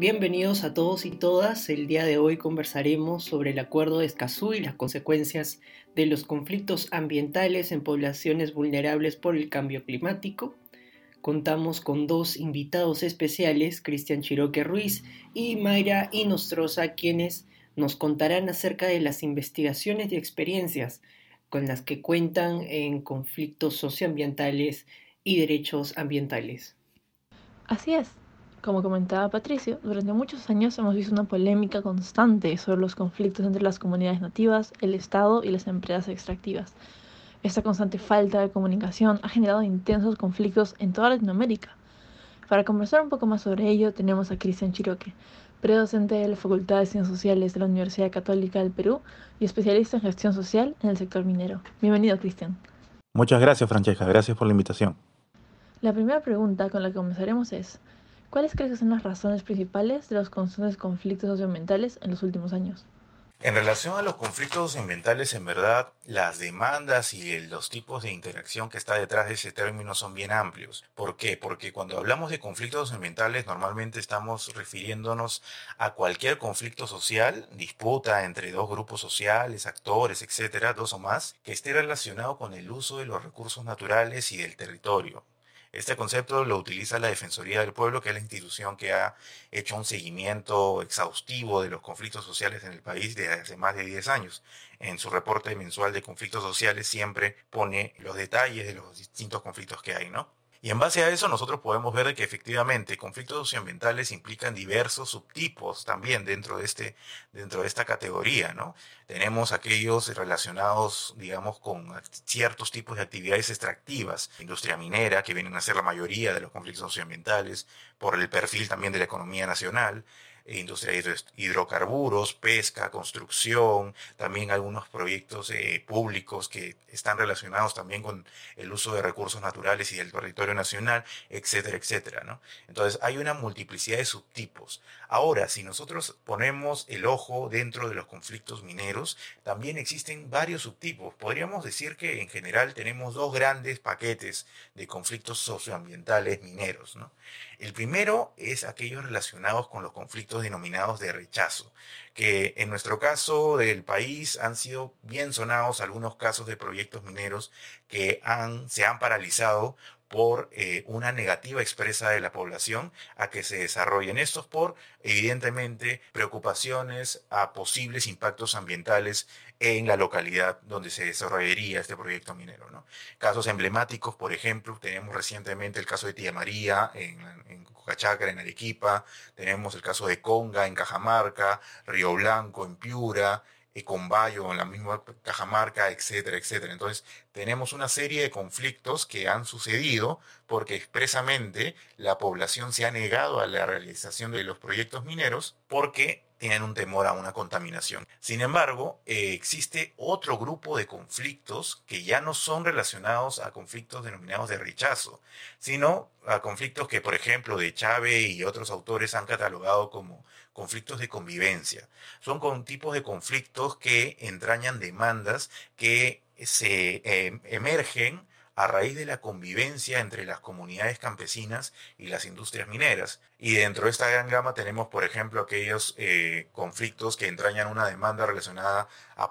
Bienvenidos a todos y todas. El día de hoy conversaremos sobre el Acuerdo de Escazú y las consecuencias de los conflictos ambientales en poblaciones vulnerables por el cambio climático. Contamos con dos invitados especiales, Cristian Chiroque Ruiz y Mayra Inostroza, quienes nos contarán acerca de las investigaciones y experiencias con las que cuentan en conflictos socioambientales y derechos ambientales. Así es. Como comentaba Patricio, durante muchos años hemos visto una polémica constante sobre los conflictos entre las comunidades nativas, el Estado y las empresas extractivas. Esta constante falta de comunicación ha generado intensos conflictos en toda Latinoamérica. Para conversar un poco más sobre ello, tenemos a Cristian Chiroque, predocente de la Facultad de Ciencias Sociales de la Universidad Católica del Perú y especialista en gestión social en el sector minero. Bienvenido, Cristian. Muchas gracias, Francesca. Gracias por la invitación. La primera pregunta con la que comenzaremos es, ¿Cuáles crees que son las razones principales de los constantes conflictos socioambientales en los últimos años? En relación a los conflictos socioambientales, en verdad, las demandas y los tipos de interacción que está detrás de ese término son bien amplios. ¿Por qué? Porque cuando hablamos de conflictos socioambientales, normalmente estamos refiriéndonos a cualquier conflicto social, disputa entre dos grupos sociales, actores, etcétera, dos o más, que esté relacionado con el uso de los recursos naturales y del territorio. Este concepto lo utiliza la Defensoría del Pueblo, que es la institución que ha hecho un seguimiento exhaustivo de los conflictos sociales en el país desde hace más de 10 años. En su reporte mensual de conflictos sociales siempre pone los detalles de los distintos conflictos que hay, ¿no? Y en base a eso nosotros podemos ver que efectivamente conflictos socioambientales implican diversos subtipos también dentro de, este, dentro de esta categoría, ¿no? Tenemos aquellos relacionados, digamos, con ciertos tipos de actividades extractivas, industria minera, que vienen a ser la mayoría de los conflictos socioambientales, por el perfil también de la economía nacional, industria de hidrocarburos, pesca, construcción, también algunos proyectos eh, públicos que están relacionados también con el uso de recursos naturales y del territorio nacional, etcétera, etcétera. ¿no? Entonces hay una multiplicidad de subtipos. Ahora, si nosotros ponemos el ojo dentro de los conflictos mineros, también existen varios subtipos. Podríamos decir que en general tenemos dos grandes paquetes de conflictos socioambientales mineros. ¿no? El primero es aquellos relacionados con los conflictos denominados de rechazo, que en nuestro caso del país han sido bien sonados algunos casos de proyectos mineros que se han paralizado por eh, una negativa expresa de la población a que se desarrollen. Estos por, evidentemente, preocupaciones a posibles impactos ambientales en la localidad donde se desarrollaría este proyecto minero. ¿no? Casos emblemáticos, por ejemplo, tenemos recientemente el caso de Tía María en, en Cocachacra, en Arequipa, tenemos el caso de Conga en Cajamarca, Río Blanco en Piura, Combayo en la misma Cajamarca, etcétera, etcétera. Entonces, tenemos una serie de conflictos que han sucedido porque expresamente la población se ha negado a la realización de los proyectos mineros porque tienen un temor a una contaminación. Sin embargo, eh, existe otro grupo de conflictos que ya no son relacionados a conflictos denominados de rechazo, sino a conflictos que, por ejemplo, de Chávez y otros autores han catalogado como conflictos de convivencia. Son con tipos de conflictos que entrañan demandas que se eh, emergen a raíz de la convivencia entre las comunidades campesinas y las industrias mineras. Y dentro de esta gran gama tenemos, por ejemplo, aquellos eh, conflictos que entrañan una demanda relacionada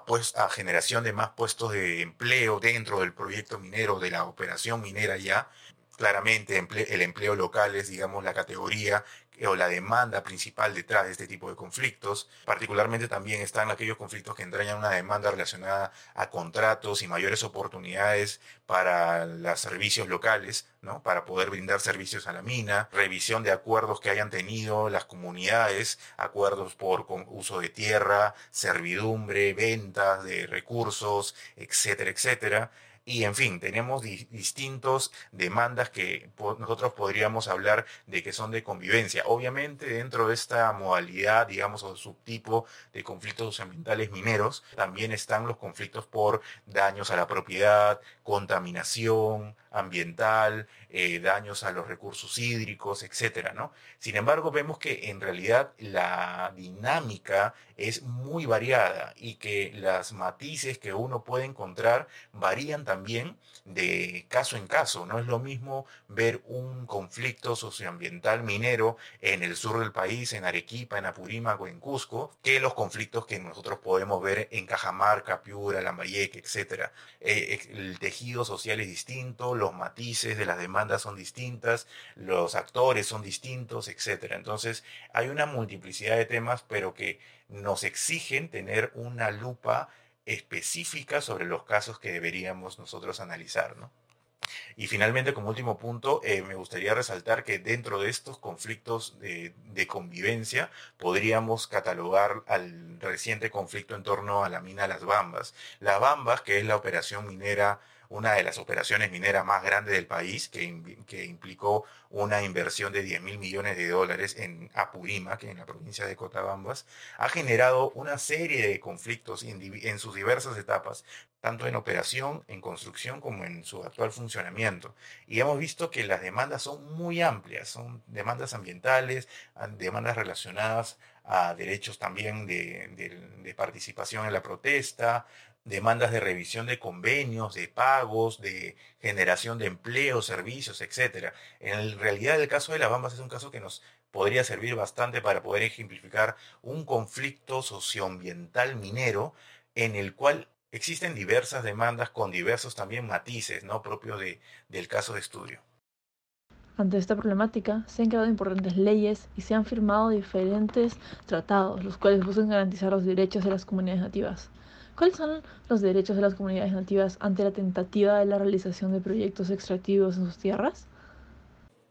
pues, a generación de más puestos de empleo dentro del proyecto minero, de la operación minera ya, claramente el empleo local es, digamos, la categoría o la demanda principal detrás de este tipo de conflictos. Particularmente también están aquellos conflictos que entrañan una demanda relacionada a contratos y mayores oportunidades para los servicios locales, ¿no? para poder brindar servicios a la mina, revisión de acuerdos que hayan tenido las comunidades, acuerdos por uso de tierra, servidumbre, ventas de recursos, etcétera, etcétera. Y en fin, tenemos distintos demandas que nosotros podríamos hablar de que son de convivencia. Obviamente dentro de esta modalidad, digamos, o subtipo de conflictos ambientales mineros, también están los conflictos por daños a la propiedad, contaminación, ambiental, eh, daños a los recursos hídricos, etcétera, ¿no? Sin embargo, vemos que en realidad la dinámica es muy variada y que las matices que uno puede encontrar varían también de caso en caso. No es lo mismo ver un conflicto socioambiental minero en el sur del país, en Arequipa, en Apurímac o en Cusco, que los conflictos que nosotros podemos ver en Cajamarca, Piura, Lambayeque, etcétera. Eh, el tejido social es distinto, los matices de las demandas son distintas, los actores son distintos, etcétera. Entonces, hay una multiplicidad de temas, pero que nos exigen tener una lupa específica sobre los casos que deberíamos nosotros analizar, ¿no? Y finalmente, como último punto, eh, me gustaría resaltar que dentro de estos conflictos de, de, convivencia podríamos catalogar al reciente conflicto en torno a la mina Las Bambas. Las Bambas, que es la operación minera una de las operaciones mineras más grandes del país, que, que implicó una inversión de 10 mil millones de dólares en Apurímac, en la provincia de Cotabambas, ha generado una serie de conflictos en, sus diversas etapas, tanto en operación, en construcción, como en su actual funcionamiento. Y hemos visto que las demandas son muy amplias, son demandas ambientales, demandas relacionadas a derechos también de, de, de participación en la protesta, demandas de revisión de convenios, de pagos, de generación de empleo, servicios, etcétera. En realidad el caso de las Bambas es un caso que nos podría servir bastante para poder ejemplificar un conflicto socioambiental minero en el cual existen diversas demandas con diversos también matices, ¿no? propios de, del caso de estudio. Ante esta problemática, se han creado importantes leyes y se han firmado diferentes tratados, los cuales buscan garantizar los derechos de las comunidades nativas. ¿Cuáles son los derechos de las comunidades nativas ante la tentativa de la realización de proyectos extractivos en sus tierras?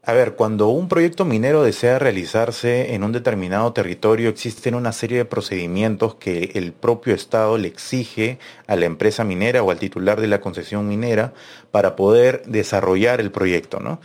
A ver, cuando un proyecto minero desea realizarse en un determinado territorio, existen una serie de procedimientos que el propio Estado le exige a la empresa minera o al titular de la concesión minera para poder desarrollar el proyecto, ¿no?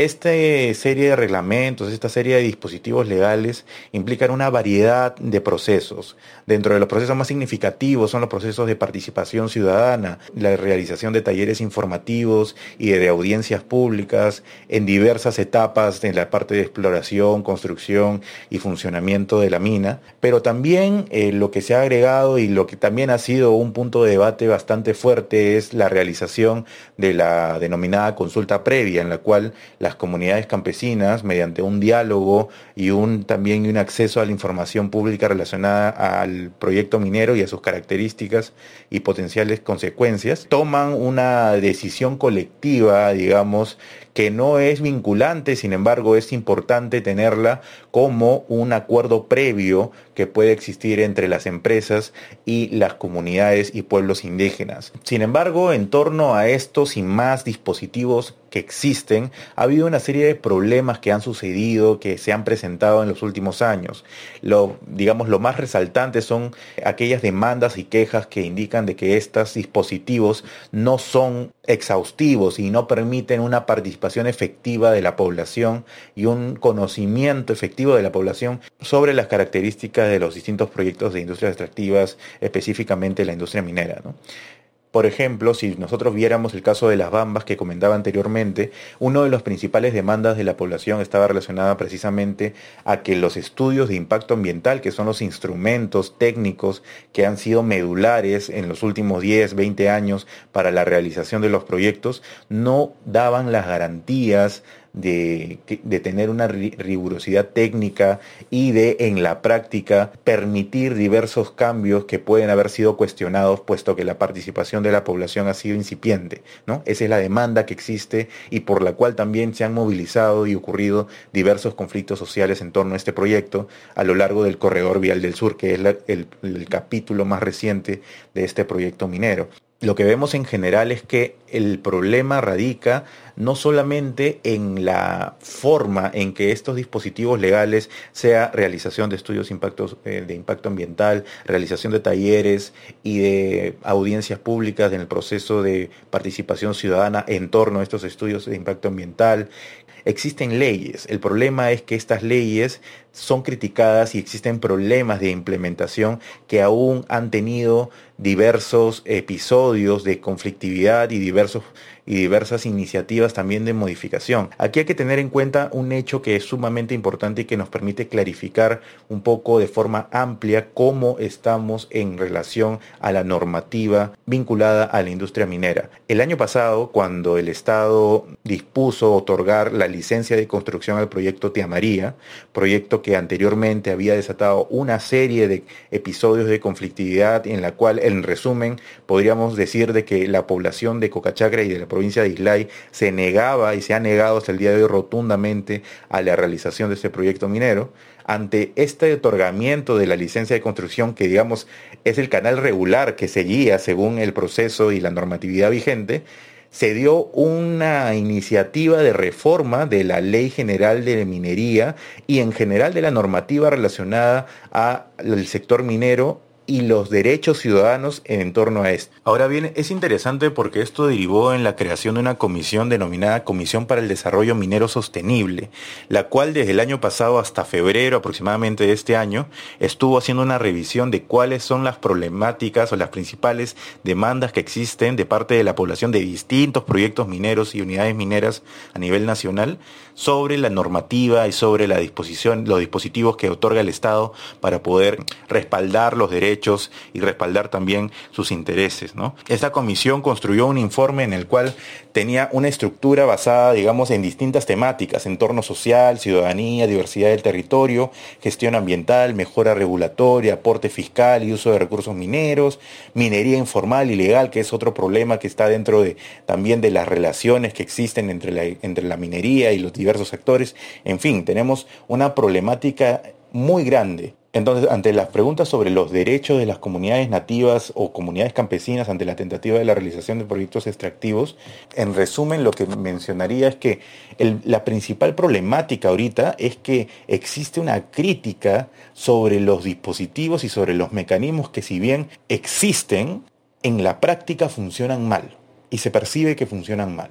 Esta serie de reglamentos, esta serie de dispositivos legales implican una variedad de procesos. Dentro de los procesos más significativos son los procesos de participación ciudadana, la realización de talleres informativos y de audiencias públicas en diversas etapas en la parte de exploración, construcción y funcionamiento de la mina. Pero también eh, lo que se ha agregado y lo que también ha sido un punto de debate bastante fuerte es la realización de la denominada consulta previa, en la cual la las comunidades campesinas mediante un diálogo y un también un acceso a la información pública relacionada al proyecto minero y a sus características y potenciales consecuencias, toman una decisión colectiva, digamos, que no es vinculante, sin embargo es importante tenerla como un acuerdo previo que puede existir entre las empresas y las comunidades y pueblos indígenas. Sin embargo, en torno a estos y más dispositivos que existen, ha habido una serie de problemas que han sucedido, que se han presentado en los últimos años. Lo, digamos, lo más resaltante son aquellas demandas y quejas que indican de que estos dispositivos no son exhaustivos y no permiten una participación efectiva de la población y un conocimiento efectivo de la población sobre las características de los distintos proyectos de industrias extractivas, específicamente la industria minera. Por ejemplo, si nosotros viéramos el caso de las bambas que comentaba anteriormente, uno de los principales demandas de la población estaba relacionada precisamente a que los estudios de impacto ambiental, que son los instrumentos técnicos que han sido medulares en los últimos 10, 20 años para la realización de los proyectos, no daban las garantías de, tener una rigurosidad técnica y de en la práctica permitir diversos cambios que pueden haber sido cuestionados puesto que la participación de la población ha sido incipiente. ¿no? Esa es la demanda que existe y por la cual también se han movilizado y ocurrido diversos conflictos sociales en torno a este proyecto a lo largo del corredor vial del sur, que es el capítulo más reciente de este proyecto minero lo que vemos en general es que el problema radica no solamente en la forma en que estos dispositivos legales, sea realización de estudios eh, de impacto ambiental, realización de talleres y de audiencias públicas en el proceso de participación ciudadana en torno a estos estudios de impacto ambiental, existen leyes. El problema es que estas leyes son criticadas y existen problemas de implementación que aún han tenido diversos episodios de conflictividad y diversos y diversas iniciativas también de modificación. Aquí hay que tener en cuenta un hecho que es sumamente importante y que nos permite clarificar un poco de forma amplia cómo estamos en relación a la normativa vinculada a la industria minera. El año pasado, cuando el Estado dispuso otorgar la licencia de construcción al proyecto Tía María, proyecto que anteriormente había desatado una serie de episodios de conflictividad en la cual, en resumen, podríamos decir de que la población de Cocachacra y de la provincia de Islay se negaba y se ha negado hasta el día de hoy rotundamente a la realización de este proyecto minero, ante este otorgamiento de la licencia de construcción, que digamos es el canal regular que seguía según el proceso y la normatividad vigente, se dio una iniciativa de reforma de la Ley General de Minería y en general de la normativa relacionada al sector minero y los derechos ciudadanos en torno a esto. Ahora bien, es interesante porque esto derivó en la creación de una comisión denominada Comisión para el Desarrollo Minero Sostenible, la cual desde el año pasado hasta febrero aproximadamente de este año estuvo haciendo una revisión de cuáles son las problemáticas o las principales demandas que existen de parte de la población de distintos proyectos mineros y unidades mineras a nivel nacional sobre la normativa y sobre la disposición, los dispositivos que otorga el Estado para poder respaldar los derechos y respaldar también sus intereses. Esta comisión construyó un informe en el cual tenía una estructura basada, digamos, en distintas temáticas, entorno social, ciudadanía, diversidad del territorio, gestión ambiental, mejora regulatoria, aporte fiscal y uso de recursos mineros, minería informal y legal, que es otro problema que está dentro de también de las relaciones que existen entre la, entre la minería y los diversos sectores. En fin, tenemos una problemática muy grande entonces, ante las preguntas sobre los derechos de las comunidades nativas o comunidades campesinas ante la tentativa de la realización de proyectos extractivos, en resumen lo que mencionaría es que la principal problemática ahorita es que existe una crítica sobre los dispositivos y sobre los mecanismos que si bien existen, en la práctica funcionan mal y se percibe que funcionan mal.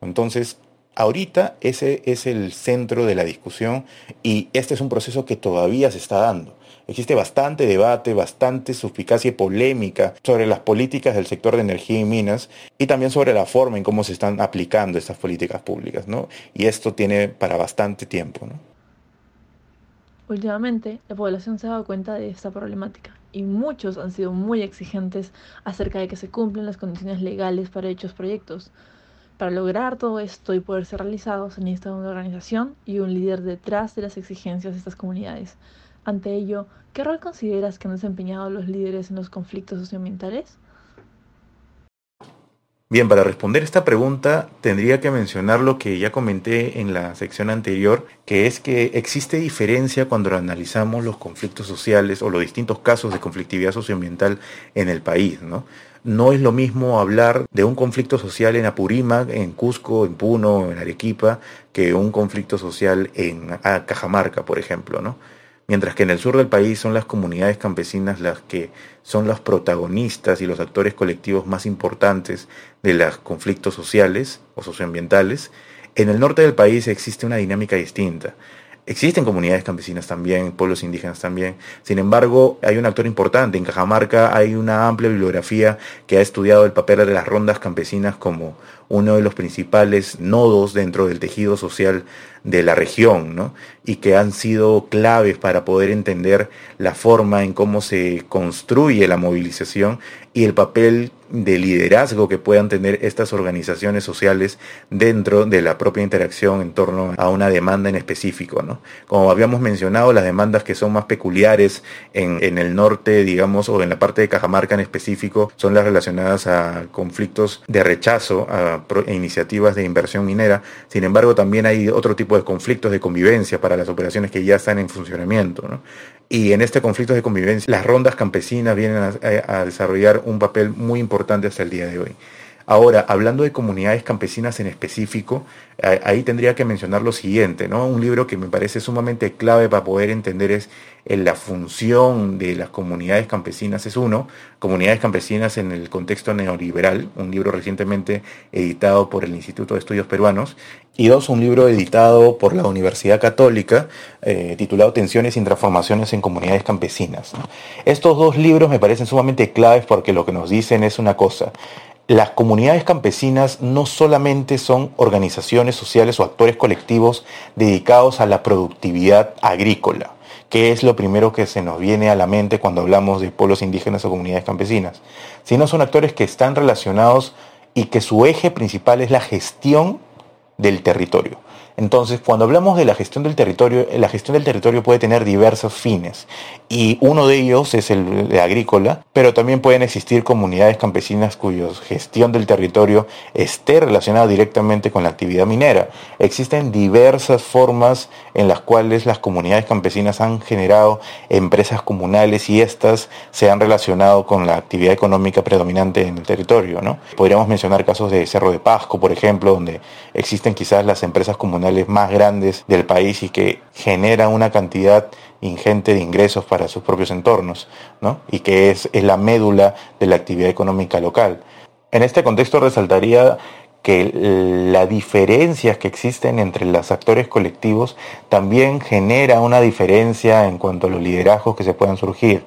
Entonces, ahorita ese es el centro de la discusión y este es un proceso que todavía se está dando. Existe bastante debate, bastante suspicacia y polémica sobre las políticas del sector de energía y minas y también sobre la forma en cómo se están aplicando estas políticas públicas, ¿no? Y esto tiene para bastante tiempo. Últimamente, la población se ha dado cuenta de esta problemática y muchos han sido muy exigentes acerca de que se cumplan las condiciones legales para dichos proyectos. Para lograr todo esto y poder ser realizado se necesita una organización y un líder detrás de las exigencias de estas comunidades. Ante ello, ¿qué rol consideras que han desempeñado los líderes en los conflictos socioambientales? Bien, para responder esta pregunta tendría que mencionar lo que ya comenté en la sección anterior, que es que existe diferencia cuando analizamos los conflictos sociales o los distintos casos de conflictividad socioambiental en el país, ¿no? No es lo mismo hablar de un conflicto social en Apurímac, en Cusco, en Puno, en Arequipa, que un conflicto social en Cajamarca, por ejemplo, ¿no? mientras que en el sur del país son las comunidades campesinas las que son los protagonistas y los actores colectivos más importantes de los conflictos sociales o socioambientales, en el norte del país existe una dinámica distinta. Existen comunidades campesinas también, pueblos indígenas también. Sin embargo, hay un actor importante. En Cajamarca hay una amplia bibliografía que ha estudiado el papel de las rondas campesinas como uno de los principales nodos dentro del tejido social de la región, ¿no? y que han sido claves para poder entender la forma en cómo se construye la movilización y el papel de liderazgo que puedan tener estas organizaciones sociales dentro de la propia interacción en torno a una demanda en específico. ¿no? Como habíamos mencionado, las demandas que son más peculiares en, en el norte, digamos, o en la parte de Cajamarca en específico, son las relacionadas a conflictos de rechazo a iniciativas de inversión minera. Sin embargo, también hay otro tipo de conflictos de convivencia para las operaciones que ya están en funcionamiento. ¿no? Y en este conflicto de convivencia, las rondas campesinas vienen a, desarrollar un papel muy importante hasta el día de hoy. Ahora, hablando de comunidades campesinas en específico, ahí tendría que mencionar lo siguiente, ¿no? Un libro que me parece sumamente clave para poder entender es la función de las comunidades campesinas es uno, comunidades campesinas en el contexto neoliberal, un libro recientemente editado por el Instituto de Estudios Peruanos, y dos, un libro editado por la Universidad Católica eh, titulado Tensiones y Transformaciones en Comunidades Campesinas. Estos dos libros me parecen sumamente claves porque lo que nos dicen es una cosa, las comunidades campesinas no solamente son organizaciones sociales o actores colectivos dedicados a la productividad agrícola, que es lo primero que se nos viene a la mente cuando hablamos de pueblos indígenas o comunidades campesinas, sino son actores que están relacionados y que su eje principal es la gestión del territorio. Entonces, cuando hablamos de la gestión del territorio, la gestión del territorio puede tener diversos fines y uno de ellos es el agrícola, pero también pueden existir comunidades campesinas cuya gestión del territorio esté relacionada directamente con la actividad minera. Existen diversas formas en las cuales las comunidades campesinas han generado empresas comunales y estas se han relacionado con la actividad económica predominante en el territorio. Podríamos mencionar casos de Cerro de Pasco, por ejemplo, donde existen quizás las empresas comunales más grandes del país y que generan una cantidad ingente de ingresos para sus propios entornos, ¿no? y que es, es la médula de la actividad económica local. En este contexto resaltaría que las diferencias que existen entre los actores colectivos también genera una diferencia en cuanto a los liderazgos que se puedan surgir.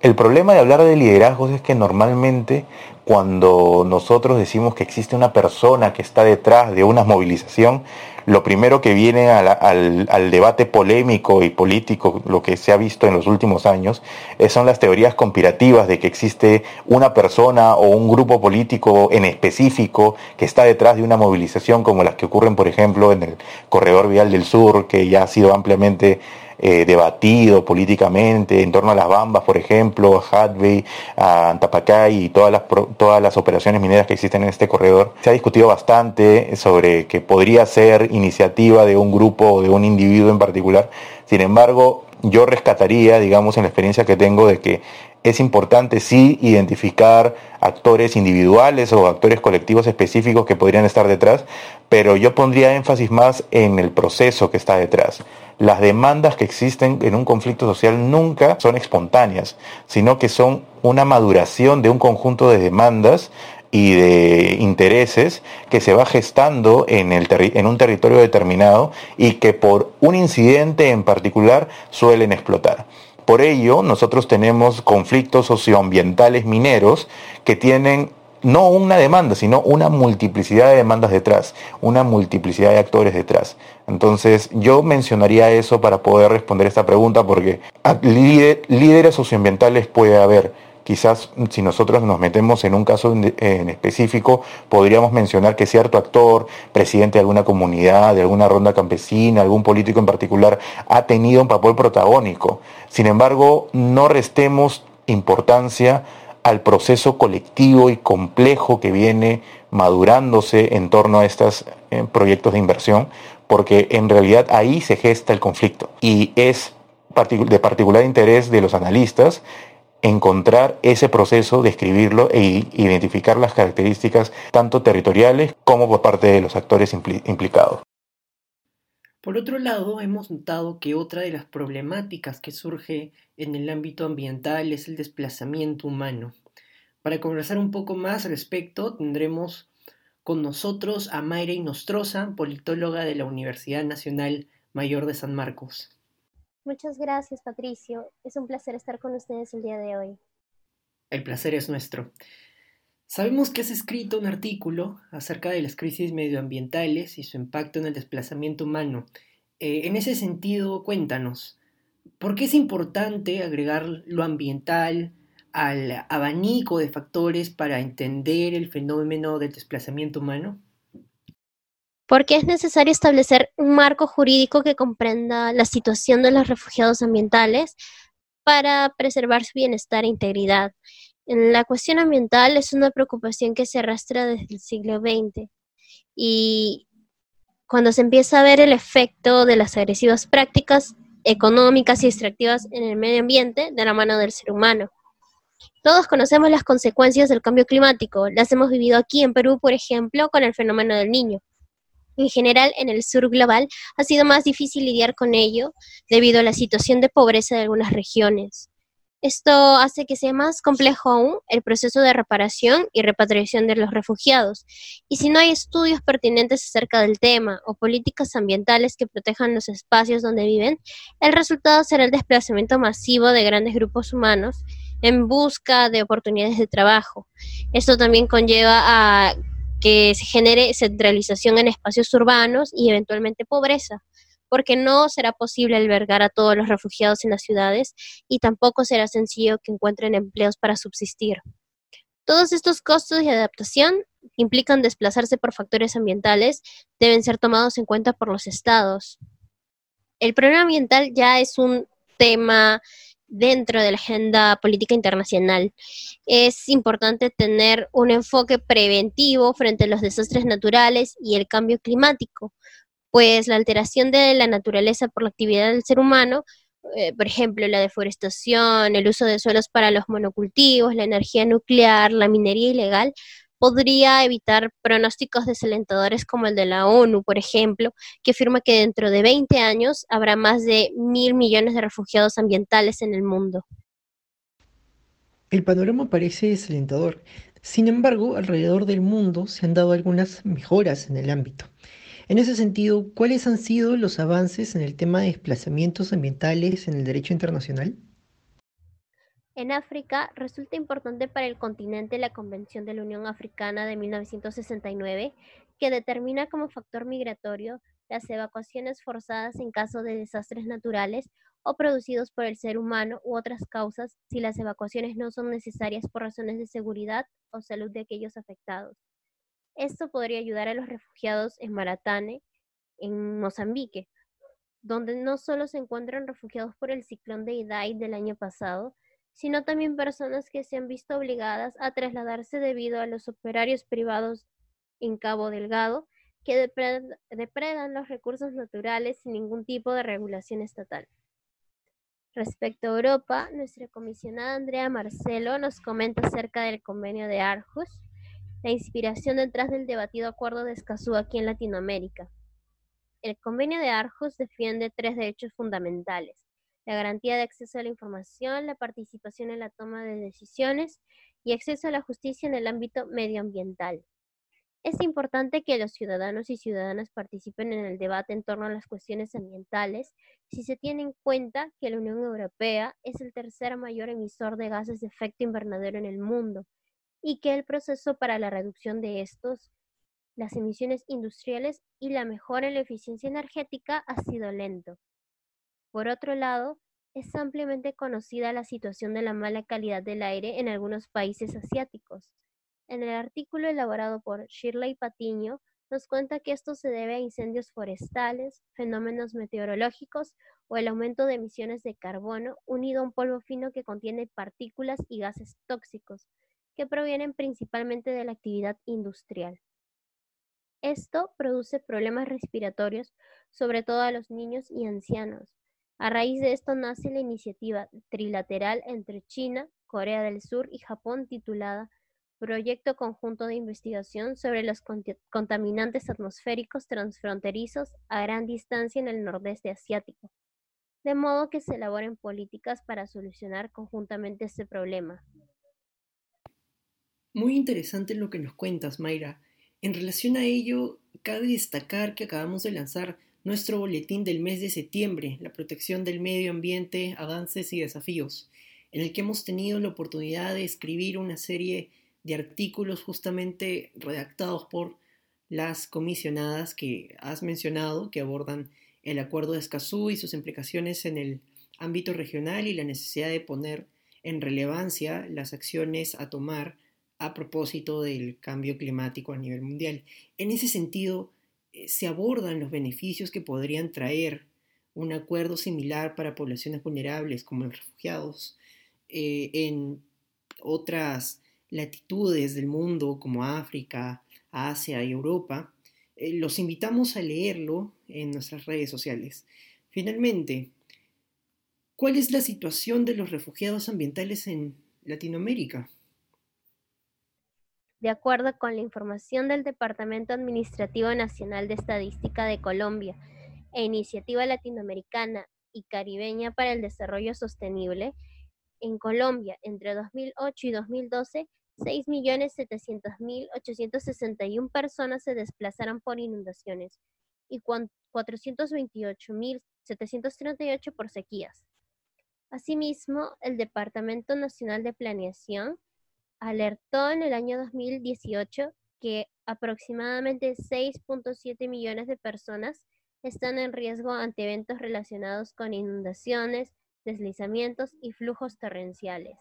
El problema de hablar de liderazgos es que normalmente cuando nosotros decimos que existe una persona que está detrás de una movilización, lo primero que viene al, debate polémico y político, lo que se ha visto en los últimos años, son las teorías conspirativas de que existe una persona o un grupo político en específico que está detrás de una movilización como las que ocurren, por ejemplo, en el Corredor Vial del Sur, que ya ha sido ampliamente eh, debatido políticamente en torno a las Bambas, por ejemplo, a Hadley, a Antapacay y todas las, todas las operaciones mineras que existen en este corredor. Se ha discutido bastante sobre que podría ser iniciativa de un grupo o de un individuo en particular. Sin embargo, yo rescataría, digamos, en la experiencia que tengo de que es importante sí identificar actores individuales o actores colectivos específicos que podrían estar detrás, pero yo pondría énfasis más en el proceso que está detrás. Las demandas que existen en un conflicto social nunca son espontáneas, sino que son una maduración de un conjunto de demandas y de intereses que se va gestando en, el en un territorio determinado y que por un incidente en particular suelen explotar. Por ello, nosotros tenemos conflictos socioambientales mineros que tienen no una demanda, sino una multiplicidad de demandas detrás, una multiplicidad de actores detrás. Entonces, yo mencionaría eso para poder responder esta pregunta, porque líderes socioambientales puede haber. Quizás si nosotros nos metemos en un caso en específico, podríamos mencionar que cierto actor, presidente de alguna comunidad, de alguna ronda campesina, algún político en particular, ha tenido un papel protagónico. Sin embargo, no restemos importancia al proceso colectivo y complejo que viene madurándose en torno a estos eh, proyectos de inversión, porque en realidad ahí se gesta el conflicto y es de particular interés de los analistas encontrar ese proceso, describirlo e identificar las características tanto territoriales como por parte de los actores implicados. Por otro lado, hemos notado que otra de las problemáticas que surge en el ámbito ambiental es el desplazamiento humano. Para conversar un poco más al respecto, tendremos con nosotros a Mayra Inostroza, politóloga de la Universidad Nacional Mayor de San Marcos. Muchas gracias, Patricio. Es un placer estar con ustedes el día de hoy. El placer es nuestro. Sabemos que has escrito un artículo acerca de las crisis medioambientales y su impacto en el desplazamiento humano. Eh, en ese sentido, cuéntanos, ¿por qué es importante agregar lo ambiental al abanico de factores para entender el fenómeno del desplazamiento humano? Porque es necesario establecer un marco jurídico que comprenda la situación de los refugiados ambientales para preservar su bienestar e integridad la cuestión ambiental es una preocupación que se arrastra desde el siglo XX y cuando se empieza a ver el efecto de las agresivas prácticas económicas y extractivas en el medio ambiente de la mano del ser humano. Todos conocemos las consecuencias del cambio climático, las hemos vivido aquí en Perú, por ejemplo, con el fenómeno del niño. En general, en el sur global ha sido más difícil lidiar con ello debido a la situación de pobreza de algunas regiones. Esto hace que sea más complejo aún el proceso de reparación y repatriación de los refugiados. Y si no hay estudios pertinentes acerca del tema o políticas ambientales que protejan los espacios donde viven, el resultado será el desplazamiento masivo de grandes grupos humanos en busca de oportunidades de trabajo. Esto también conlleva a que se genere centralización en espacios urbanos y eventualmente pobreza, porque no será posible albergar a todos los refugiados en las ciudades y tampoco será sencillo que encuentren empleos para subsistir. Todos estos costos de adaptación implican desplazarse por factores ambientales deben ser tomados en cuenta por los estados. El problema ambiental ya es un tema dentro de la agenda política internacional. Es importante tener un enfoque preventivo frente a los desastres naturales y el cambio climático, pues la alteración de la naturaleza por la actividad del ser humano, eh, por ejemplo, la deforestación, el uso de suelos para los monocultivos, la energía nuclear, la minería ilegal, podría evitar pronósticos desalentadores como el de la ONU, por ejemplo, que afirma que dentro de 20 años habrá más de mil millones de refugiados ambientales en el mundo. El panorama parece desalentador. Sin embargo, alrededor del mundo se han dado algunas mejoras en el ámbito. En ese sentido, ¿cuáles han sido los avances en el tema de desplazamientos ambientales en el derecho internacional? En África, resulta importante para el continente la Convención de la Unión Africana de 1969, que determina como factor migratorio las evacuaciones forzadas en caso de desastres naturales o producidos por el ser humano u otras causas si las evacuaciones no son necesarias por razones de seguridad o salud de aquellos afectados. Esto podría ayudar a los refugiados en Maratane, en Mozambique, donde no solo se encuentran refugiados por el ciclón de Idai del año pasado, sino también personas que se han visto obligadas a trasladarse debido a los operarios privados en Cabo Delgado que depredan los recursos naturales sin ningún tipo de regulación estatal. Respecto a Europa, nuestra comisionada Andrea Marcelo nos comenta acerca del convenio de Arhus, la inspiración detrás del debatido acuerdo de Escazú aquí en Latinoamérica. El convenio de Arhus defiende tres derechos fundamentales la garantía de acceso a la información, la participación en la toma de decisiones y acceso a la justicia en el ámbito medioambiental. Es importante que los ciudadanos y ciudadanas participen en el debate en torno a las cuestiones ambientales si se tiene en cuenta que la Unión Europea es el tercer mayor emisor de gases de efecto invernadero en el mundo y que el proceso para la reducción de estos, las emisiones industriales y la mejora en la eficiencia energética ha sido lento. Por otro lado, es ampliamente conocida la situación de la mala calidad del aire en algunos países asiáticos. En el artículo elaborado por Shirley Patiño, nos cuenta que esto se debe a incendios forestales, fenómenos meteorológicos o el aumento de emisiones de carbono unido a un polvo fino que contiene partículas y gases tóxicos, que provienen principalmente de la actividad industrial. Esto produce problemas respiratorios, sobre todo a los niños y ancianos, a raíz de esto nace la iniciativa trilateral entre China, Corea del Sur y Japón titulada Proyecto Conjunto de Investigación sobre los Contaminantes Atmosféricos Transfronterizos a Gran Distancia en el Nordeste Asiático, de modo que se elaboren políticas para solucionar conjuntamente este problema. Muy interesante lo que nos cuentas, Mayra. En relación a ello, cabe destacar que acabamos de lanzar nuestro boletín del mes de septiembre, la protección del medio ambiente, avances y desafíos, en el que hemos tenido la oportunidad de escribir una serie de artículos justamente redactados por las comisionadas que has mencionado, que abordan el acuerdo de Escazú y sus implicaciones en el ámbito regional y la necesidad de poner en relevancia las acciones a tomar a propósito del cambio climático a nivel mundial. En ese sentido, eh, se abordan los beneficios que podrían traer un acuerdo similar para poblaciones vulnerables como los refugiados eh, en otras latitudes del mundo como África, Asia y Europa. Eh, los invitamos a leerlo en nuestras redes sociales. Finalmente, ¿cuál es la situación de los refugiados ambientales en Latinoamérica? De acuerdo con la información del Departamento Administrativo Nacional de Estadística de Colombia e Iniciativa Latinoamericana y Caribeña para el Desarrollo Sostenible, en Colombia entre 2008 y 2012, 6.700.861 personas se desplazaron por inundaciones y 428.738 por sequías. Asimismo, el Departamento Nacional de Planeación alertó en el año 2018 que aproximadamente 6.7 millones de personas están en riesgo ante eventos relacionados con inundaciones, deslizamientos y flujos torrenciales.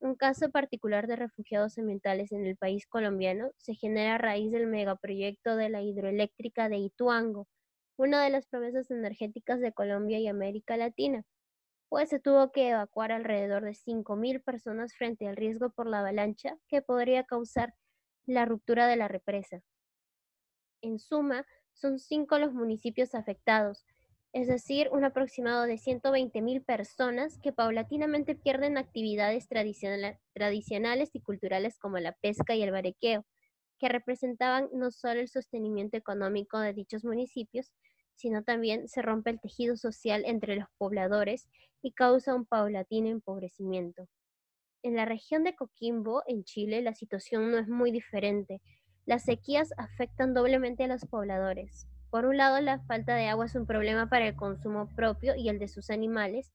Un caso particular de refugiados ambientales en el país colombiano se genera a raíz del megaproyecto de la hidroeléctrica de Ituango, una de las promesas energéticas de Colombia y América Latina, pues se tuvo que evacuar alrededor de 5.000 personas frente al riesgo por la avalancha que podría causar la ruptura de la represa. En suma, son cinco los municipios afectados, es decir, un aproximado de 120.000 personas que paulatinamente pierden actividades tradicionales y culturales como la pesca y el barequeo, que representaban no solo el sostenimiento económico de dichos municipios, sino también se rompe el tejido social entre los pobladores y causa un paulatino empobrecimiento. En la región de Coquimbo, en Chile, la situación no es muy diferente. Las sequías afectan doblemente a los pobladores. Por un lado, la falta de agua es un problema para el consumo propio y el de sus animales,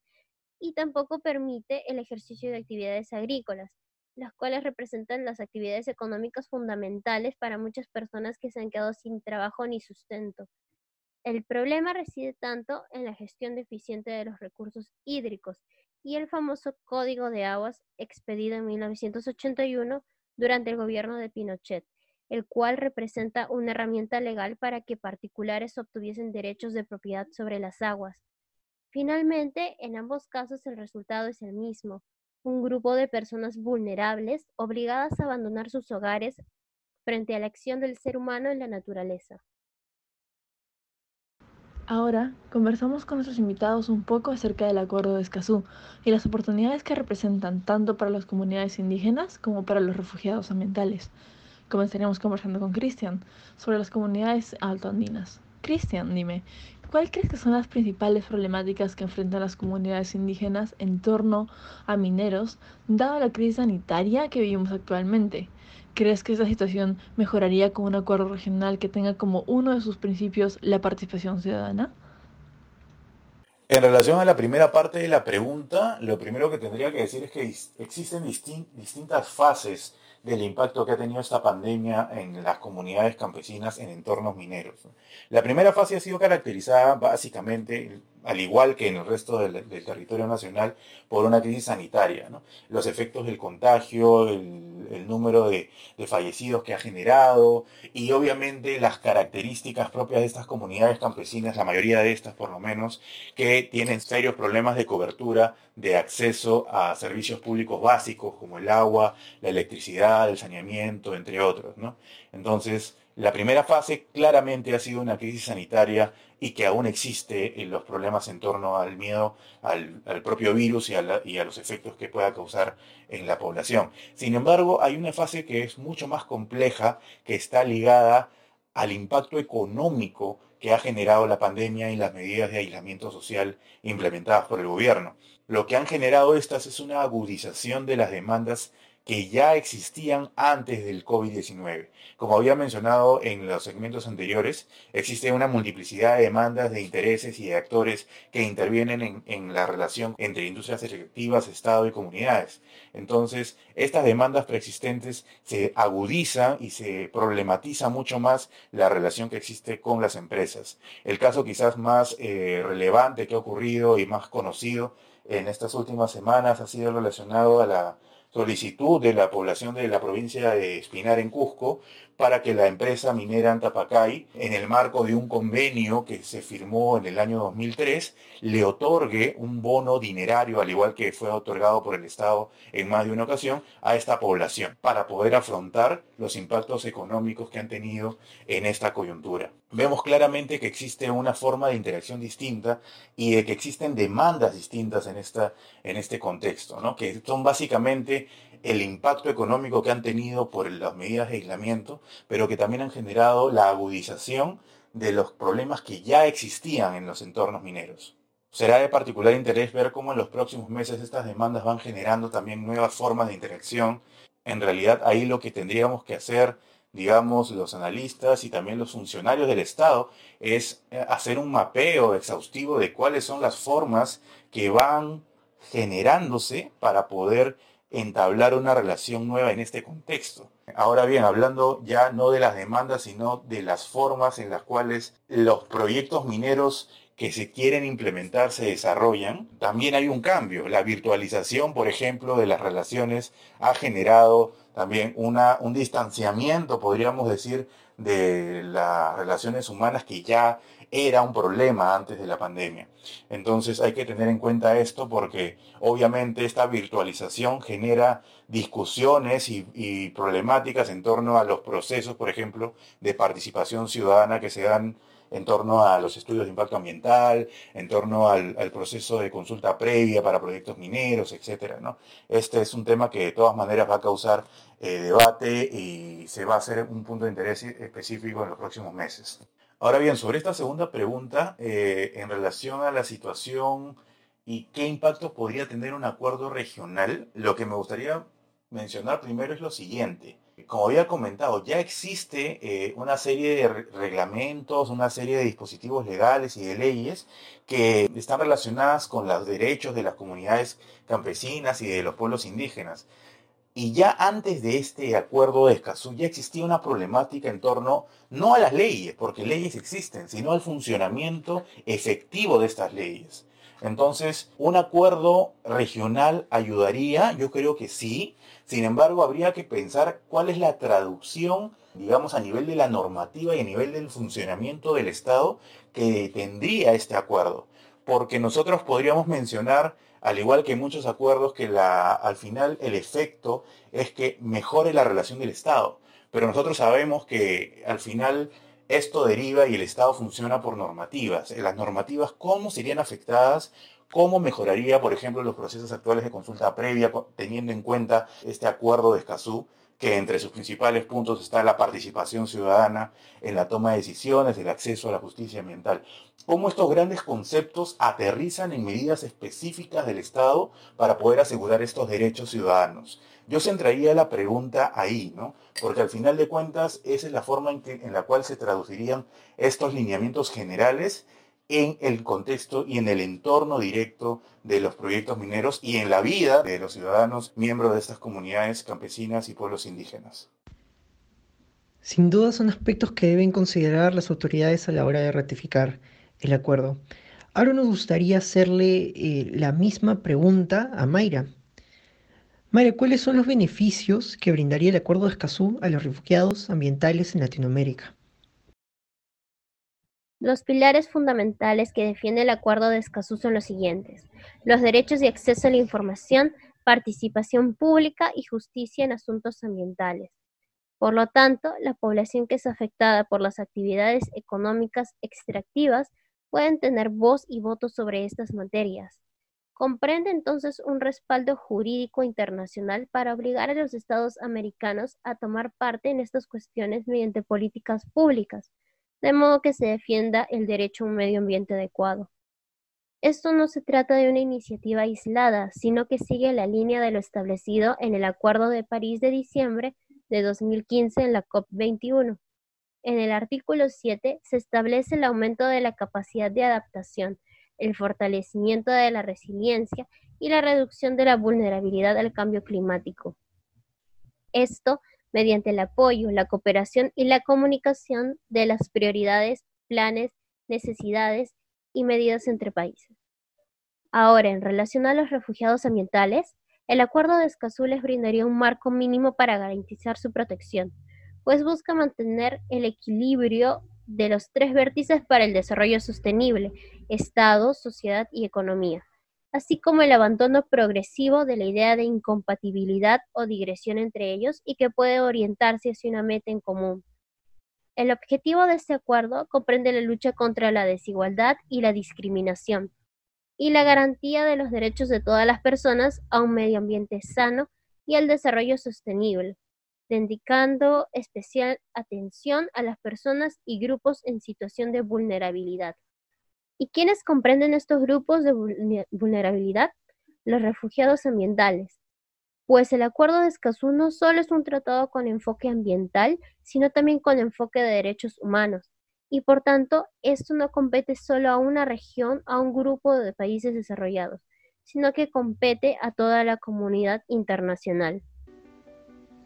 y tampoco permite el ejercicio de actividades agrícolas, las cuales representan las actividades económicas fundamentales para muchas personas que se han quedado sin trabajo ni sustento. El problema reside tanto en la gestión deficiente de los recursos hídricos y el famoso Código de Aguas expedido en 1981 durante el gobierno de Pinochet, el cual representa una herramienta legal para que particulares obtuviesen derechos de propiedad sobre las aguas. Finalmente, en ambos casos el resultado es el mismo, un grupo de personas vulnerables obligadas a abandonar sus hogares frente a la acción del ser humano en la naturaleza. Ahora conversamos con nuestros invitados un poco acerca del Acuerdo de Escazú y las oportunidades que representan tanto para las comunidades indígenas como para los refugiados ambientales. Comenzaríamos conversando con Cristian sobre las comunidades altoandinas. Cristian, dime, ¿cuál crees que son las principales problemáticas que enfrentan las comunidades indígenas en torno a mineros, dada la crisis sanitaria que vivimos actualmente? ¿Crees que esta situación mejoraría con un acuerdo regional que tenga como uno de sus principios la participación ciudadana? En relación a la primera parte de la pregunta, lo primero que tendría que decir es que existen distintas fases del impacto que ha tenido esta pandemia en las comunidades campesinas en entornos mineros. La primera fase ha sido caracterizada básicamente, al igual que en el resto del, territorio nacional, por una crisis sanitaria. Los efectos del contagio, el, número de, de, fallecidos que ha generado y obviamente las características propias de estas comunidades campesinas, la mayoría de estas por lo menos, que tienen serios problemas de cobertura de acceso a servicios públicos básicos como el agua, la electricidad, el saneamiento, entre otros. ¿no? Entonces, la primera fase claramente ha sido una crisis sanitaria y que aún existe en los problemas en torno al miedo al, propio virus y a, y a, los efectos que pueda causar en la población. Sin embargo, hay una fase que es mucho más compleja, que está ligada al impacto económico que ha generado la pandemia y las medidas de aislamiento social implementadas por el gobierno. Lo que han generado estas es una agudización de las demandas que ya existían antes del COVID-19. Como había mencionado en los segmentos anteriores, existe una multiplicidad de demandas, de intereses y de actores que intervienen en, la relación entre industrias extractivas, Estado y comunidades. Entonces, estas demandas preexistentes se agudizan y se problematiza mucho más la relación que existe con las empresas. El caso quizás más eh, relevante que ha ocurrido y más conocido en estas últimas semanas ha sido relacionado a la solicitud de la población de la provincia de Espinar en Cusco para que la empresa minera Antapacay, en el marco de un convenio que se firmó en el año 2003, le otorgue un bono dinerario, al igual que fue otorgado por el Estado en más de una ocasión, a esta población, para poder afrontar los impactos económicos que han tenido en esta coyuntura. Vemos claramente que existe una forma de interacción distinta y de que existen demandas distintas en, esta, en este contexto, ¿no? que son básicamente el impacto económico que han tenido por las medidas de aislamiento, pero que también han generado la agudización de los problemas que ya existían en los entornos mineros. Será de particular interés ver cómo en los próximos meses estas demandas van generando también nuevas formas de interacción. En realidad ahí lo que tendríamos que hacer, digamos, los analistas y también los funcionarios del Estado es eh, hacer un mapeo exhaustivo de cuáles son las formas que van generándose para poder entablar una relación nueva en este contexto. Ahora bien, hablando ya no de las demandas, sino de las formas en las cuales los proyectos mineros que se quieren implementar se desarrollan, también hay un cambio. La virtualización, por ejemplo, de las relaciones ha generado también una, un distanciamiento, podríamos decir, de las relaciones humanas que ya era un problema antes de la pandemia. Entonces hay que tener en cuenta esto porque obviamente esta virtualización genera discusiones y, y problemáticas en torno a los procesos, por ejemplo, de participación ciudadana que se dan en torno a los estudios de impacto ambiental, en torno al, proceso de consulta previa para proyectos mineros, etc. ¿no? Este es un tema que de todas maneras va a causar eh, debate y se va a hacer un punto de interés específico en los próximos meses. Ahora bien, sobre esta segunda pregunta, eh, en relación a la situación y qué impacto podría tener un acuerdo regional, lo que me gustaría mencionar primero es lo siguiente como había comentado, ya existe eh, una serie de reglamentos, una serie de dispositivos legales y de leyes que están relacionadas con los derechos de las comunidades campesinas y de los pueblos indígenas. Y ya antes de este acuerdo de Escazú ya existía una problemática en torno no a las leyes, porque leyes existen, sino al funcionamiento efectivo de estas leyes. Entonces, un acuerdo regional ayudaría, yo creo que sí, sin embargo, habría que pensar cuál es la traducción, digamos, a nivel de la normativa y a nivel del funcionamiento del Estado que tendría este acuerdo. Porque nosotros podríamos mencionar, al igual que muchos acuerdos, que la, al final el efecto es que mejore la relación del Estado. Pero nosotros sabemos que al final esto deriva y el Estado funciona por normativas. Las normativas, ¿cómo serían afectadas ¿Cómo mejoraría, por ejemplo, los procesos actuales de consulta previa, teniendo en cuenta este acuerdo de Escazú, que entre sus principales puntos está la participación ciudadana en la toma de decisiones, el acceso a la justicia ambiental? ¿Cómo estos grandes conceptos aterrizan en medidas específicas del Estado para poder asegurar estos derechos ciudadanos? Yo centraría la pregunta ahí, ¿no? Porque al final de cuentas, esa es la forma en, que, en la cual se traducirían estos lineamientos generales en el contexto y en el entorno directo de los proyectos mineros y en la vida de los ciudadanos miembros de estas comunidades campesinas y pueblos indígenas. Sin duda son aspectos que deben considerar las autoridades a la hora de ratificar el acuerdo. Ahora nos gustaría hacerle eh, la misma pregunta a Mayra. Mayra, ¿cuáles son los beneficios que brindaría el acuerdo de Escazú a los refugiados ambientales en Latinoamérica? Los pilares fundamentales que defiende el Acuerdo de Escazú son los siguientes: los derechos de acceso a la información, participación pública y justicia en asuntos ambientales. Por lo tanto, la población que es afectada por las actividades económicas extractivas pueden tener voz y voto sobre estas materias. Comprende entonces un respaldo jurídico internacional para obligar a los estados americanos a tomar parte en estas cuestiones mediante políticas públicas de modo que se defienda el derecho a un medio ambiente adecuado. Esto no se trata de una iniciativa aislada, sino que sigue la línea de lo establecido en el Acuerdo de París de diciembre de 2015 en la COP21. En el artículo 7 se establece el aumento de la capacidad de adaptación, el fortalecimiento de la resiliencia y la reducción de la vulnerabilidad al cambio climático. Esto mediante el apoyo, la cooperación y la comunicación de las prioridades, planes, necesidades y medidas entre países. Ahora, en relación a los refugiados ambientales, el Acuerdo de Escazú les brindaría un marco mínimo para garantizar su protección, pues busca mantener el equilibrio de los tres vértices para el desarrollo sostenible, Estado, sociedad y economía así como el abandono progresivo de la idea de incompatibilidad o digresión entre ellos y que puede orientarse hacia una meta en común. El objetivo de este acuerdo comprende la lucha contra la desigualdad y la discriminación y la garantía de los derechos de todas las personas a un medio ambiente sano y al desarrollo sostenible, dedicando especial atención a las personas y grupos en situación de vulnerabilidad. ¿Y quiénes comprenden estos grupos de vulnerabilidad? Los refugiados ambientales. Pues el Acuerdo de Escazú no solo es un tratado con enfoque ambiental, sino también con enfoque de derechos humanos. Y por tanto, esto no compete solo a una región, a un grupo de países desarrollados, sino que compete a toda la comunidad internacional.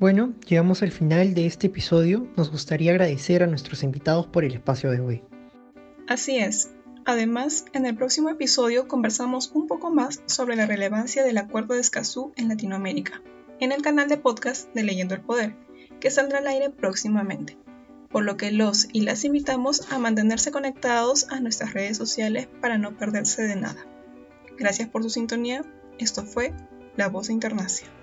Bueno, llegamos al final de este episodio. Nos gustaría agradecer a nuestros invitados por el espacio de hoy. Así es. Además, en el próximo episodio conversamos un poco más sobre la relevancia del Acuerdo de Escazú en Latinoamérica, en el canal de podcast de Leyendo el Poder, que saldrá al aire próximamente, por lo que los y las invitamos a mantenerse conectados a nuestras redes sociales para no perderse de nada. Gracias por su sintonía. Esto fue La Voz Internacional.